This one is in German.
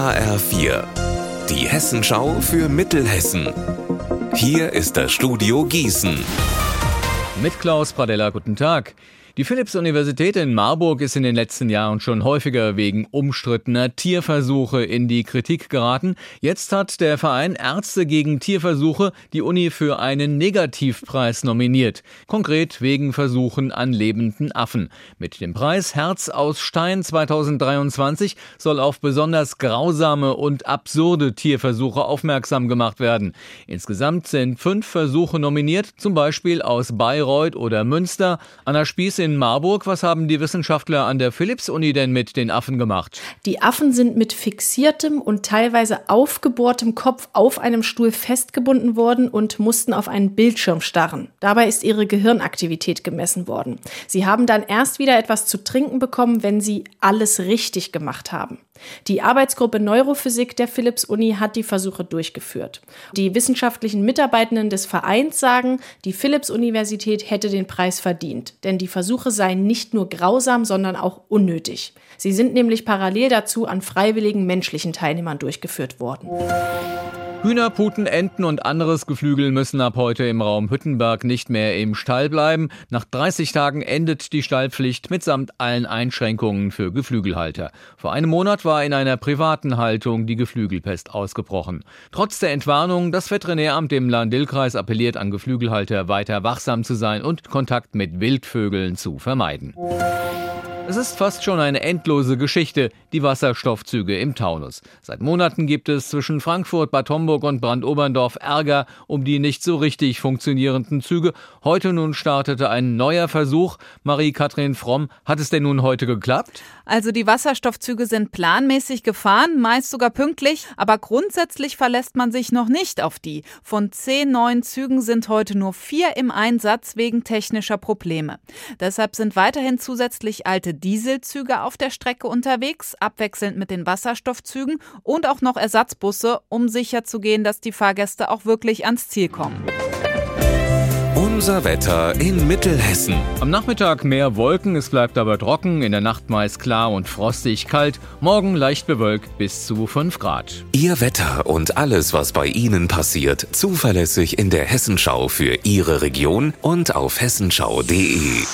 HR4, die Hessenschau für Mittelhessen. Hier ist das Studio Gießen. Mit Klaus Pradella, guten Tag. Die Philipps-Universität in Marburg ist in den letzten Jahren schon häufiger wegen umstrittener Tierversuche in die Kritik geraten. Jetzt hat der Verein Ärzte gegen Tierversuche die Uni für einen Negativpreis nominiert. Konkret wegen Versuchen an lebenden Affen. Mit dem Preis Herz aus Stein 2023 soll auf besonders grausame und absurde Tierversuche aufmerksam gemacht werden. Insgesamt sind fünf Versuche nominiert, zum Beispiel aus Bayreuth oder Münster. Anna Spieß in Marburg. Was haben die Wissenschaftler an der Philipps-Uni denn mit den Affen gemacht? Die Affen sind mit fixiertem und teilweise aufgebohrtem Kopf auf einem Stuhl festgebunden worden und mussten auf einen Bildschirm starren. Dabei ist ihre Gehirnaktivität gemessen worden. Sie haben dann erst wieder etwas zu trinken bekommen, wenn sie alles richtig gemacht haben. Die Arbeitsgruppe Neurophysik der Philipps-Uni hat die Versuche durchgeführt. Die wissenschaftlichen Mitarbeitenden des Vereins sagen, die Philipps-Universität hätte den Preis verdient, denn die Versuche seien nicht nur grausam, sondern auch unnötig. Sie sind nämlich parallel dazu an freiwilligen menschlichen Teilnehmern durchgeführt worden. Hühner, Puten, Enten und anderes Geflügel müssen ab heute im Raum Hüttenberg nicht mehr im Stall bleiben. Nach 30 Tagen endet die Stallpflicht mitsamt allen Einschränkungen für Geflügelhalter. Vor einem Monat war in einer privaten Haltung die Geflügelpest ausgebrochen. Trotz der Entwarnung, das Veterinäramt im Lahn-Dill-Kreis appelliert an Geflügelhalter weiter wachsam zu sein und Kontakt mit Wildvögeln zu vermeiden. Es ist fast schon eine endlose Geschichte, die Wasserstoffzüge im Taunus. Seit Monaten gibt es zwischen Frankfurt, Bad Homburg und Brandoberndorf Ärger um die nicht so richtig funktionierenden Züge. Heute nun startete ein neuer Versuch. Marie-Kathrin Fromm, hat es denn nun heute geklappt? Also die Wasserstoffzüge sind planmäßig gefahren, meist sogar pünktlich, aber grundsätzlich verlässt man sich noch nicht auf die. Von zehn neuen Zügen sind heute nur vier im Einsatz wegen technischer Probleme. Deshalb sind weiterhin zusätzlich alte Dieselzüge auf der Strecke unterwegs, abwechselnd mit den Wasserstoffzügen und auch noch Ersatzbusse, um sicherzugehen, dass die Fahrgäste auch wirklich ans Ziel kommen. Unser Wetter in Mittelhessen. Am Nachmittag mehr Wolken, es bleibt aber trocken, in der Nacht meist klar und frostig kalt, morgen leicht bewölkt bis zu 5 Grad. Ihr Wetter und alles, was bei Ihnen passiert, zuverlässig in der Hessenschau für Ihre Region und auf hessenschau.de.